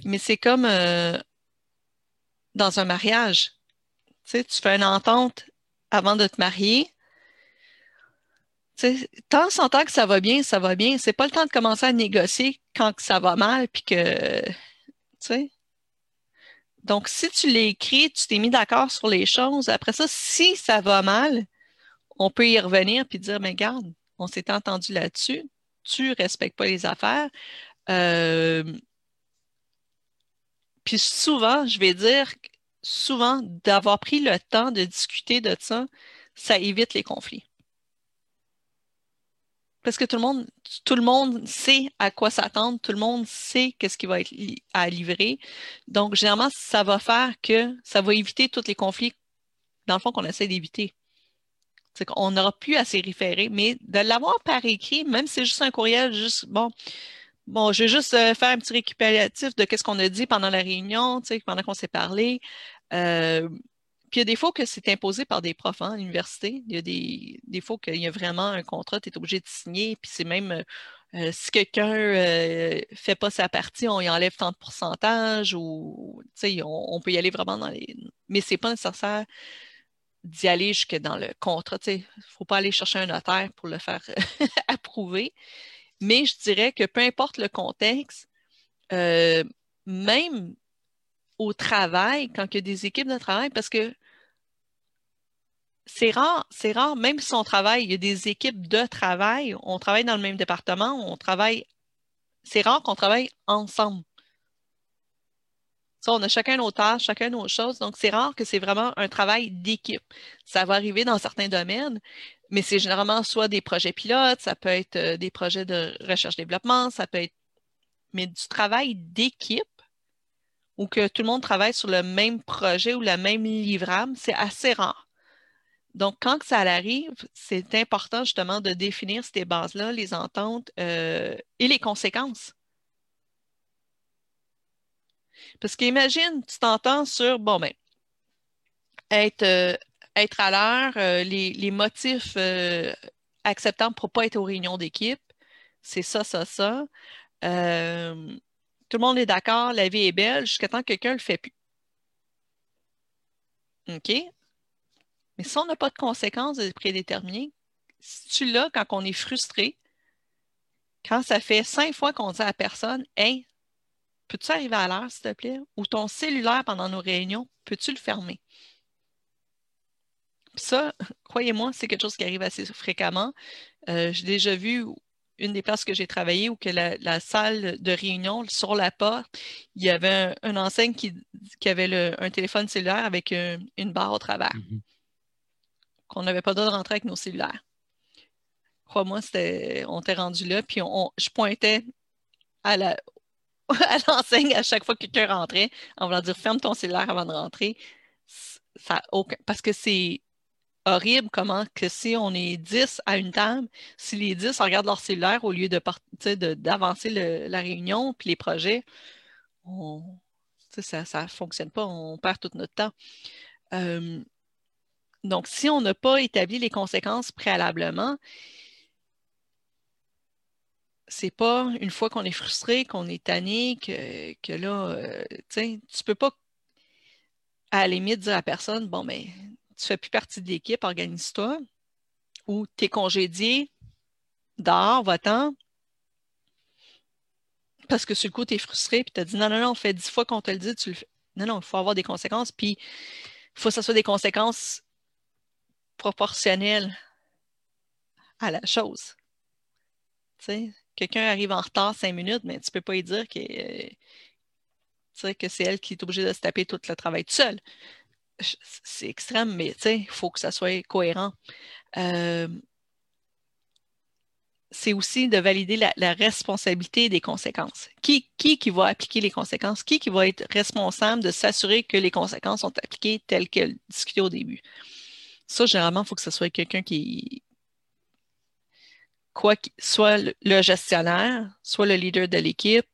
mais c'est comme euh, dans un mariage. Tu sais, tu fais une entente avant de te marier. Tant sans temps que ça va bien, ça va bien. C'est pas le temps de commencer à négocier quand ça va mal, puis que, tu sais. Donc, si tu l'écris, tu t'es mis d'accord sur les choses. Après ça, si ça va mal, on peut y revenir puis dire, mais garde, on s'est entendu là-dessus. Tu respectes pas les affaires. Euh, puis souvent, je vais dire, souvent, d'avoir pris le temps de discuter de ça, ça évite les conflits. Parce que tout le monde, tout le monde sait à quoi s'attendre, tout le monde sait qu'est-ce qui va être à livrer. Donc, généralement, ça va faire que ça va éviter tous les conflits, dans le fond, qu'on essaie d'éviter. Qu'on n'aura plus à s'y référer, mais de l'avoir par écrit, même si c'est juste un courriel, juste, bon, Bon, je vais juste euh, faire un petit récupératif de ce qu'on a dit pendant la réunion, pendant qu'on s'est parlé. Euh, puis il y a des fois que c'est imposé par des profs hein, à l'université. Il y a des, des fois qu'il y a vraiment un contrat, tu es obligé de signer, puis c'est même euh, si quelqu'un ne fait pas sa partie, on y enlève tant de pourcentage ou on, on peut y aller vraiment dans les. Mais c'est pas nécessaire d'y aller jusque dans le contrat. Il ne faut pas aller chercher un notaire pour le faire [laughs] approuver. Mais je dirais que peu importe le contexte, euh, même au travail, quand il y a des équipes de travail, parce que c'est rare, c'est rare, même si on travaille, il y a des équipes de travail, on travaille dans le même département, on travaille, c'est rare qu'on travaille ensemble. Ça, on a chacun nos tâches, chacun nos choses, donc c'est rare que c'est vraiment un travail d'équipe. Ça va arriver dans certains domaines, mais c'est généralement soit des projets pilotes, ça peut être euh, des projets de recherche-développement, ça peut être mais du travail d'équipe ou que tout le monde travaille sur le même projet ou la même livrable, c'est assez rare. Donc, quand ça arrive, c'est important justement de définir ces bases-là, les ententes euh, et les conséquences. Parce qu'imagine, tu t'entends sur, bon, ben, être, euh, être à l'heure, euh, les, motifs euh, acceptables pour ne pas être aux réunions d'équipe, c'est ça, ça, ça. Tout le monde est d'accord, la vie est belle, jusqu'à temps que quelqu'un ne le fait plus. OK? Mais si on n'a pas de conséquences prédéterminées, si tu l'as quand on est frustré, quand ça fait cinq fois qu'on dit à la personne Hey, peux-tu arriver à l'heure, s'il te plaît? Ou ton cellulaire pendant nos réunions, peux-tu le fermer? ça, [laughs] croyez-moi, c'est quelque chose qui arrive assez fréquemment. Euh, j'ai déjà vu une des places que j'ai travaillé où que la, salle de réunion, sur la porte, il y avait un, enseigne qui, avait un téléphone cellulaire avec une barre au travers. Mm-hmm. Qu'on n'avait pas le droit de rentrer avec nos cellulaires. Crois-moi, on était rendu là, puis je pointais à la, [laughs] à l'enseigne à chaque fois que quelqu'un rentrait en voulant dire ferme ton cellulaire avant de rentrer. Ça, parce que c'est horrible comment que si on est 10 à une table, si les 10 regardent leur cellulaire au lieu de d'avancer la réunion puis les projets, ça ne fonctionne pas, on perd tout notre temps. Euh, donc, si on n'a pas établi les conséquences préalablement, c'est pas une fois qu'on est frustré, qu'on est tanné, que, là, euh, tu ne peux pas à la limite dire à la personne, bon, mais ben, tu fais plus partie de l'équipe, organise-toi, ou tu es congédié, dehors, va-t'en. parce que sur le coup, tu es frustré, puis tu as dit non, non, non, fait dix fois qu'on te le dit, tu le fais. Non, non, il faut avoir des conséquences, puis il faut que ce soit des conséquences proportionnelles à la chose. Tu sais, quelqu'un arrive en retard cinq minutes, mais tu ne peux pas y dire que, que c'est elle qui est obligée de se taper tout le travail tout seul. C'est extrême, mais il faut que ça soit cohérent. Euh, c'est aussi de valider la, responsabilité des conséquences. Qui, qui, qui va appliquer les conséquences? Qui, qui va être responsable de s'assurer que les conséquences sont appliquées telles qu'elles discutaient au début? Ça, généralement, il faut que ce soit quelqu'un qui, quoi, soit le gestionnaire, soit le leader de l'équipe.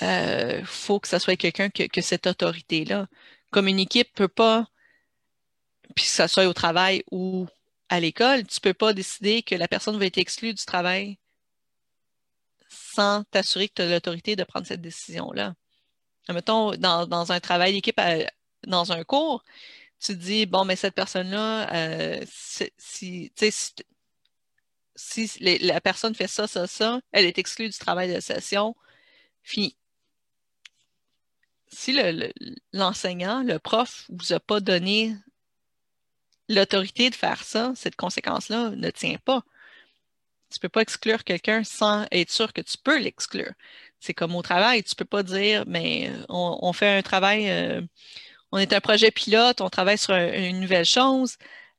Il euh, faut que ce soit quelqu'un que cette autorité-là. Comme une équipe ne peut pas, puis que ce soit au travail ou à l'école, tu ne peux pas décider que la personne va être exclue du travail sans t'assurer que tu as l'autorité de prendre cette décision-là. Mettons, dans, un travail d'équipe, dans un cours, tu dis, bon, mais cette personne-là, euh, si, si, la personne fait ça, ça, ça, elle est exclue du travail de session, fini. Si l'enseignant, le, le, prof, ne vous a pas donné l'autorité de faire ça, cette conséquence-là ne tient pas. Tu ne peux pas exclure quelqu'un sans être sûr que tu peux l'exclure. C'est comme au travail, tu ne peux pas dire, mais euh, on, fait un travail, euh, on est un projet pilote, on travaille sur une nouvelle chose.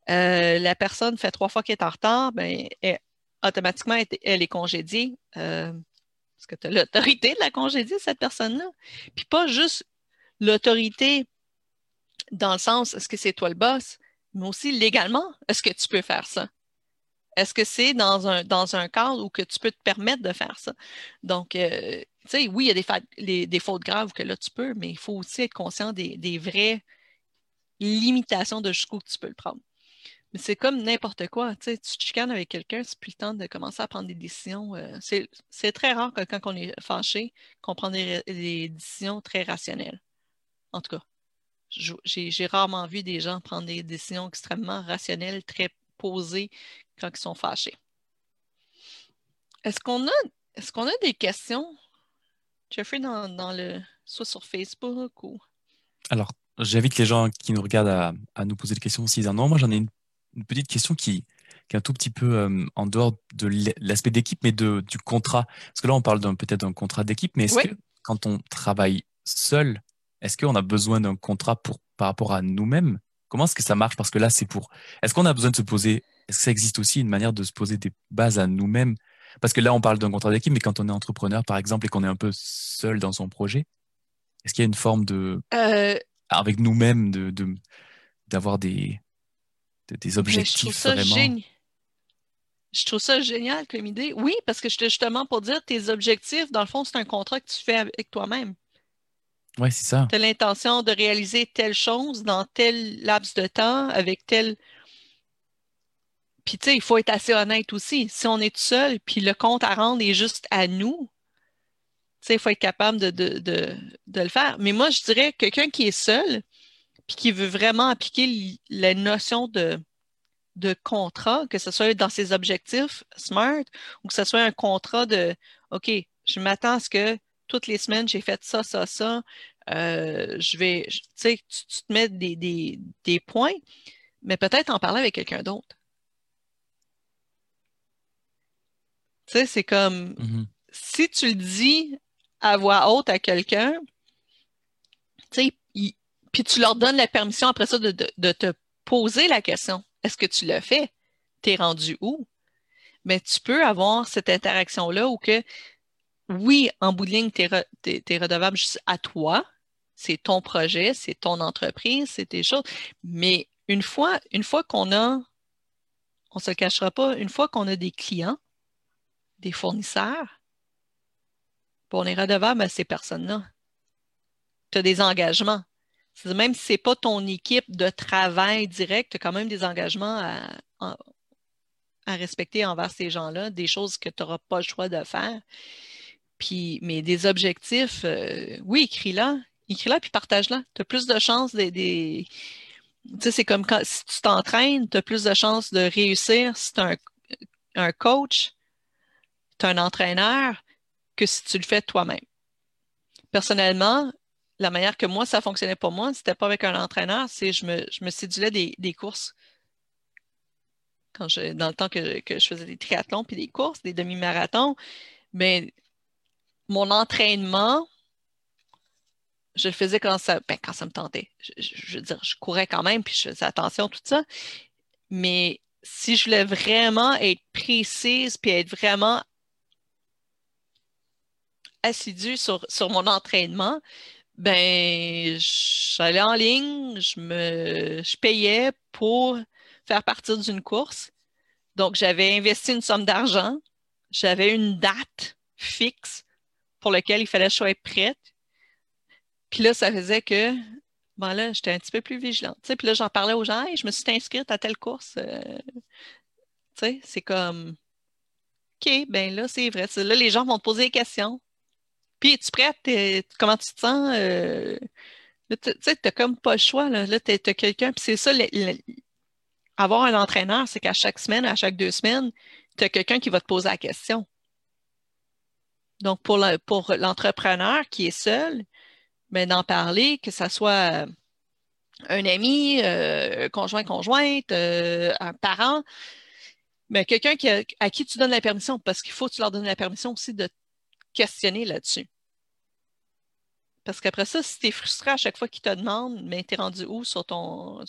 Euh, la personne fait trois fois qu'elle est en retard, ben, automatiquement, elle, est congédiée. parce que tu as l'autorité de la congédier, cette personne-là. Puis pas juste l'autorité dans le sens, est-ce que c'est toi le boss? mais aussi légalement, est-ce que tu peux faire ça? Est-ce que c'est dans un, dans un cadre où que tu peux te permettre de faire ça? Donc, euh, tu sais, oui, il y a des, fautes graves que là, tu peux, mais il faut aussi être conscient des, vraies limitations de jusqu'où tu peux le prendre. Mais c'est comme n'importe quoi. Tu chicanes avec quelqu'un, c'est plus le temps de commencer à prendre des décisions. Euh, c'est très rare que quand on est fâché, qu'on prend des décisions très rationnelles. En tout cas, j'ai rarement vu des gens prendre des décisions extrêmement rationnelles, très posées quand ils sont fâchés. Est-ce qu'on a, est qu'on a des questions, Jeffrey, dans, le, soit sur Facebook ou? Alors, j'invite les gens qui nous regardent à, nous poser des questions s'ils en ont. Moi, j'en ai une, petite question qui, est un tout petit peu euh, en dehors de l'aspect d'équipe, mais de, du contrat. Parce que là, on parle peut-être d'un contrat d'équipe, mais est-ce que quand on travaille seul, est-ce qu'on a besoin d'un contrat pour, par rapport à nous-mêmes? Comment est-ce que ça marche? Parce que là, c'est pour. Est-ce qu'on a besoin de se poser Est-ce que ça existe aussi une manière de se poser des bases à nous-mêmes? Parce que là, on parle d'un contrat d'équipe, mais quand on est entrepreneur, par exemple, et qu'on est un peu seul dans son projet, est-ce qu'il y a une forme de. Euh, avec nous-mêmes, de, d'avoir des, des objectifs je vraiment Je trouve ça génial comme idée. Oui, parce que justement pour dire tes objectifs, dans le fond, c'est un contrat que tu fais avec toi-même. Oui, c'est ça. Tu as l'intention de réaliser telle chose dans tel laps de temps, avec tel. Puis, tu sais, il faut être assez honnête aussi. Si on est tout seul, puis le compte à rendre est juste à nous, tu sais, il faut être capable de, de, le faire. Mais moi, je dirais quelqu'un qui est seul, puis qui veut vraiment appliquer la notion de, de contrat, que ce soit dans ses objectifs SMART ou que ce soit un contrat de OK, je m'attends à ce que toutes les semaines, j'ai fait ça, ça, ça. Euh, je vais, tu sais, tu, te mets des, points, mais peut-être en parler avec quelqu'un d'autre. Tu sais, c'est comme mm-hmm. si tu le dis à voix haute à quelqu'un, tu sais, puis tu leur donnes la permission après ça de, te poser la question. Est-ce que tu l'as fait? T'es rendu où? Mais tu peux avoir cette interaction-là où que oui, en bout de ligne, tu es, redevable juste à toi. C'est ton projet, c'est ton entreprise, c'est tes choses. Mais une fois, une fois qu'on a, on ne se le cachera pas, une fois qu'on a des clients, des fournisseurs, on est redevable à ces personnes-là. Tu as des engagements. Même si ce n'est pas ton équipe de travail direct, tu as quand même des engagements à, respecter envers ces gens-là, des choses que tu n'auras pas le choix de faire. Puis, mais des objectifs, euh, oui, écris-la. Écris-la puis partage-la. Tu as plus de chances des. Tu sais, c'est comme quand si tu t'entraînes, tu as plus de chances de réussir si tu es un, coach, tu un entraîneur, que si tu le fais toi-même. personnellement, la manière que moi, ça fonctionnait pour moi, c'était pas avec un entraîneur, c'est je me, je me cédulais des, des courses. Quand je, dans le temps que, que je faisais des triathlons puis des courses, des demi-marathons, mais mon entraînement, je le faisais quand ça, ben, quand ça me tentait. Je, veux dire, je courais quand même, puis je faisais attention, tout ça. Mais si je voulais vraiment être précise, puis être vraiment assidue sur, sur mon entraînement, ben, j'allais en ligne, je me, je payais pour faire partie d'une course. Donc, j'avais investi une somme d'argent, j'avais une date fixe pour laquelle il fallait que je sois prête. Puis là, ça faisait que, bon là, j'étais un petit peu plus vigilante. puis là, j'en parlais aux gens, et je me suis inscrite à telle course. Euh, tu sais, c'est comme, OK, ben là, c'est vrai. Là, les gens vont te poser des questions. Puis, es-tu prête? comment tu te sens? Euh, tu sais, t'as comme pas le choix. Là, là t'as quelqu'un. Puis c'est ça, avoir un entraîneur, c'est qu'à chaque semaine, à chaque deux semaines, tu as quelqu'un qui va te poser la question. Donc, pour l'entrepreneur qui est seul, mais d'en parler, que ce soit un ami, euh, conjoint, conjointe, euh, un parent, mais quelqu'un à qui tu donnes la permission, parce qu'il faut que tu leur donnes la permission aussi de questionner là-dessus. Parce qu'après ça, si tu es frustré à chaque fois qu'ils te demandent, mais tu es rendu où sur ton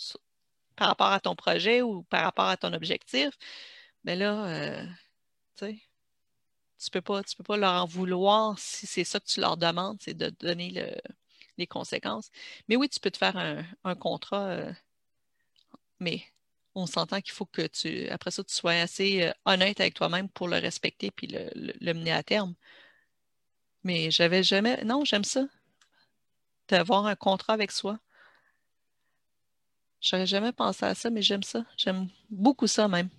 par rapport à ton projet ou par rapport à ton objectif, mais ben là, euh, tu sais, tu peux pas, peux pas leur en vouloir si c'est ça que tu leur demandes, c'est de donner le, les conséquences. Mais oui, tu peux te faire un, contrat, euh, mais on s'entend qu'il faut que tu, après ça, tu sois assez euh, honnête avec toi-même pour le respecter puis le, mener à terme. Mais j'avais jamais, non, j'aime ça, d'avoir un contrat avec soi. J'aurais jamais pensé à ça, mais j'aime ça. J'aime beaucoup ça même.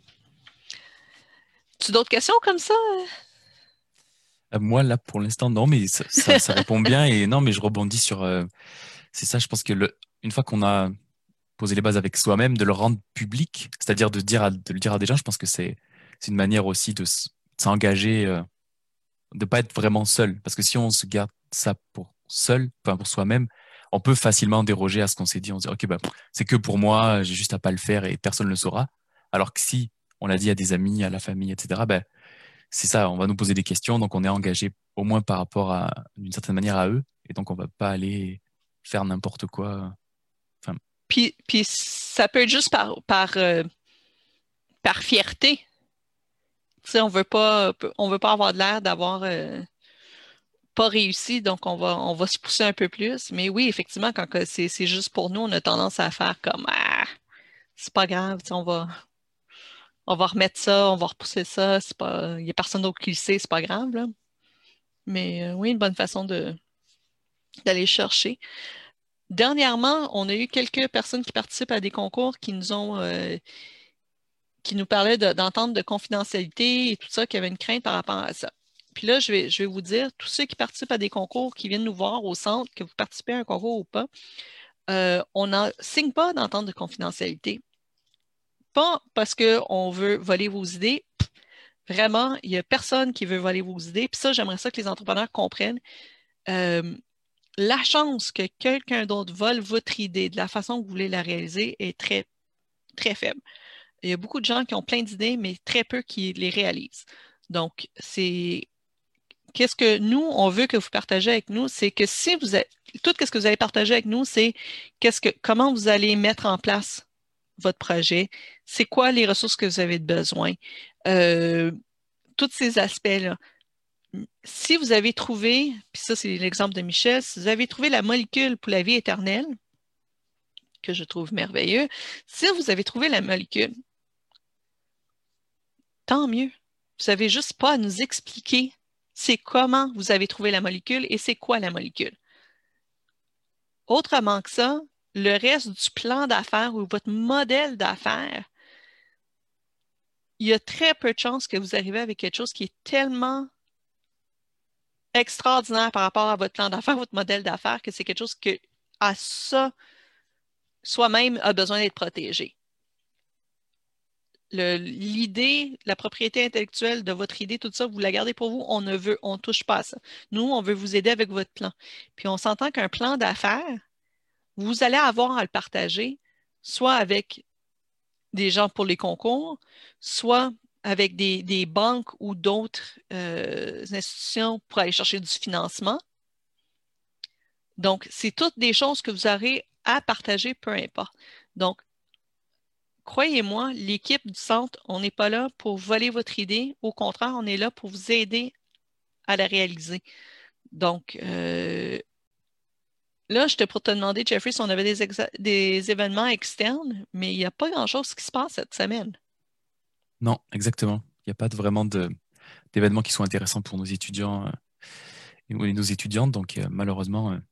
Tu d'autres questions comme ça? Euh, moi, là, pour l'instant, non, mais ça, [laughs] répond bien. Et non, mais je rebondis sur. Euh, c'est ça, je pense que le, une fois qu'on a posé les bases avec soi-même, de le rendre public, c'est-à-dire de, dire de le dire à des gens, je pense que c'est une manière aussi de s'engager, euh, de pas être vraiment seul. Parce que si on se garde ça pour seul, enfin pour soi-même, on peut facilement déroger à ce qu'on s'est dit. On se dit, OK, bah, c'est que pour moi, j'ai juste à pas le faire et personne ne le saura. Alors que si on l'a dit à des amis, à la famille, etc., ben, c'est ça, on va nous poser des questions, donc on est engagé au moins par rapport à, d'une certaine manière à eux, et donc on va pas aller faire n'importe quoi. Enfin... Puis, puis ça peut être juste par, par, euh, par fierté. On veut pas, on veut pas avoir de l'air d'avoir euh, pas réussi, donc on va, on va se pousser un peu plus. Mais oui, effectivement, quand c'est, juste pour nous, on a tendance à faire comme ah, c'est pas grave, on va, on va remettre ça, on va repousser ça. C'est pas, il n'y a personne d'autre qui le sait, c'est pas grave. Mais euh, oui, une bonne façon de, d'aller chercher. Dernièrement, on a eu quelques personnes qui participent à des concours qui nous ont euh, qui nous parlaient d'entente de, confidentialité et tout ça, qui avait une crainte par rapport à ça. Puis là, je vais, je vais vous dire, tous ceux qui participent à des concours, qui viennent nous voir au centre, que vous participez à un concours ou pas, euh, on ne signe pas d'entente de confidentialité. Pas parce qu'on veut voler vos idées. Vraiment, il n'y a personne qui veut voler vos idées. Puis ça, j'aimerais ça que les entrepreneurs comprennent. Euh, la chance que quelqu'un d'autre vole votre idée de la façon que vous voulez la réaliser est très, très faible. Il y a beaucoup de gens qui ont plein d'idées, mais très peu qui les réalisent. Donc, c'est qu'est-ce que nous, on veut que vous partagez avec nous, c'est que si vous êtes, tout ce que vous allez partager avec nous, c'est qu'est-ce que, comment vous allez mettre en place votre projet, c'est quoi les ressources que vous avez besoin, euh, tous ces aspects-là. Si vous avez trouvé, puis ça c'est l'exemple de Michel, si vous avez trouvé la molécule pour la vie éternelle, que je trouve merveilleux, si vous avez trouvé la molécule, tant mieux. Vous n'avez juste pas à nous expliquer c'est comment vous avez trouvé la molécule et c'est quoi la molécule. Autrement que ça, le reste du plan d'affaires ou votre modèle d'affaires, il y a très peu de chances que vous arrivez avec quelque chose qui est tellement extraordinaire par rapport à votre plan d'affaires, votre modèle d'affaires, que c'est quelque chose que à ça, soi-même a besoin d'être protégé. L'idée, la propriété intellectuelle de votre idée, tout ça, vous la gardez pour vous. On ne veut, on touche pas à ça. Nous, on veut vous aider avec votre plan. Puis on s'entend qu'un plan d'affaires, vous allez avoir à le partager, soit avec des gens pour les concours, soit avec des, banques ou d'autres euh, institutions pour aller chercher du financement. Donc, c'est toutes des choses que vous aurez à partager, peu importe. Donc, croyez-moi, l'équipe du centre, on n'est pas là pour voler votre idée. Au contraire, on est là pour vous aider à la réaliser. Donc, euh, là, j'étais pour te demander, Jeffrey, si on avait des, événements externes, mais il n'y a pas grand-chose qui se passe cette semaine. Non, exactement. Il n'y a pas vraiment d'événements qui sont intéressants pour nos étudiants euh, et nos étudiantes. Donc, euh, malheureusement, il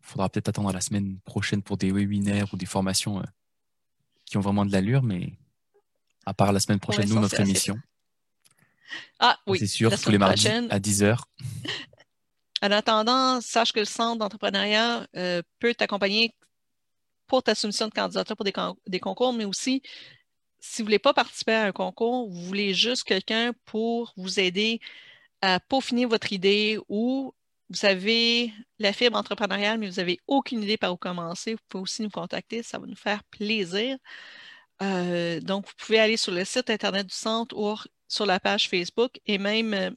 faudra peut-être attendre la semaine prochaine pour des webinaires ou des formations qui ont vraiment de l'allure, mais à part la semaine prochaine, nous, notre émission. Ah oui, c'est sûr, tous les mardis à 10h. [laughs] En attendant, sache que le Centre d'entrepreneuriat euh, peut t'accompagner pour ta soumission de candidature pour des, concours, mais aussi, si vous ne voulez pas participer à un concours, vous voulez juste quelqu'un pour vous aider à peaufiner votre idée ou vous avez la fibre entrepreneuriale, mais vous n'avez aucune idée par où commencer, vous pouvez aussi nous contacter, ça va nous faire plaisir. Euh, donc, vous pouvez aller sur le site Internet du centre ou sur la page Facebook et même, euh,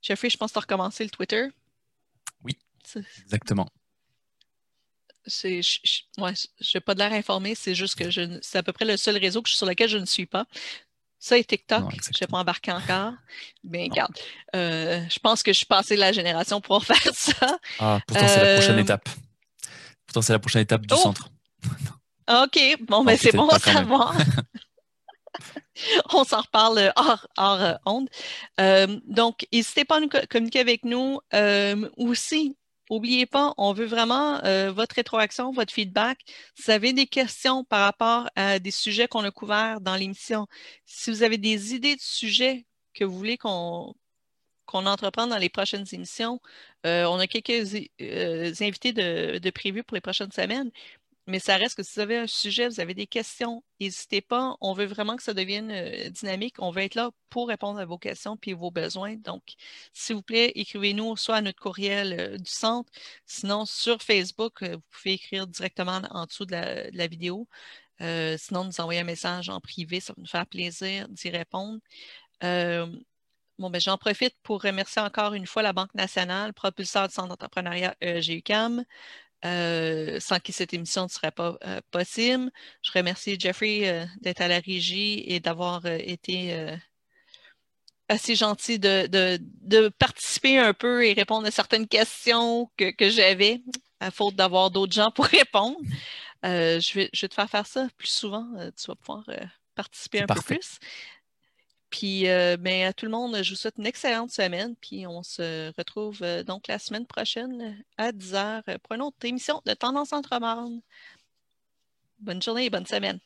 Jeffrey, je pense que tu as recommencé le Twitter. Oui, exactement. je n'ai pas de l'air informé, c'est juste que c'est à peu près le seul réseau sur lequel je ne suis pas. Ça et TikTok, je n'ai pas embarqué encore. Mais regarde, euh, je pense que je suis passée de la génération pour [laughs] faire ça. Ah, pourtant, c'est la prochaine euh, étape. Pourtant, c'est la prochaine étape du oh! centre. OK, bon, ben c'est bon à savoir. [laughs] [laughs] On s'en reparle hors, hors onde. Euh, donc, n'hésitez pas à nous communiquer avec nous. aussi, N'oubliez pas, on veut vraiment euh, votre rétroaction, votre feedback. Si vous avez des questions par rapport à des sujets qu'on a couverts dans l'émission, si vous avez des idées de sujets que vous voulez qu'on entreprenne dans les prochaines émissions, euh, on a quelques euh, invités de, de pour les prochaines semaines. Mais ça reste que si vous avez un sujet, vous avez des questions, n'hésitez pas. On veut vraiment que ça devienne euh, dynamique. On veut être là pour répondre à vos questions et vos besoins. Donc, s'il vous plaît, écrivez-nous soit à notre courriel euh, du centre, sinon sur Facebook, euh, vous pouvez écrire directement en dessous de la, vidéo. sinon, nous envoyer un message en privé, ça va nous faire plaisir d'y répondre. Bon, ben, j'en profite pour remercier encore une fois la Banque nationale, propulseur du Centre d'entrepreneuriat GUCAM, euh, sans qui cette émission ne serait pas euh, possible. Je remercie Jeffrey euh, d'être à la régie et d'avoir été assez gentil de, participer un peu et répondre à certaines questions que, j'avais, à faute d'avoir d'autres gens pour [laughs] répondre. je, vais, je vais te faire faire ça plus souvent. tu vas pouvoir participer un peu plus. Puis, euh, ben, à tout le monde, je vous souhaite une excellente semaine. Puis, on se retrouve euh, donc la semaine prochaine à 10h pour une autre émission de Tendance Entre-Marne. Bonne journée et bonne semaine.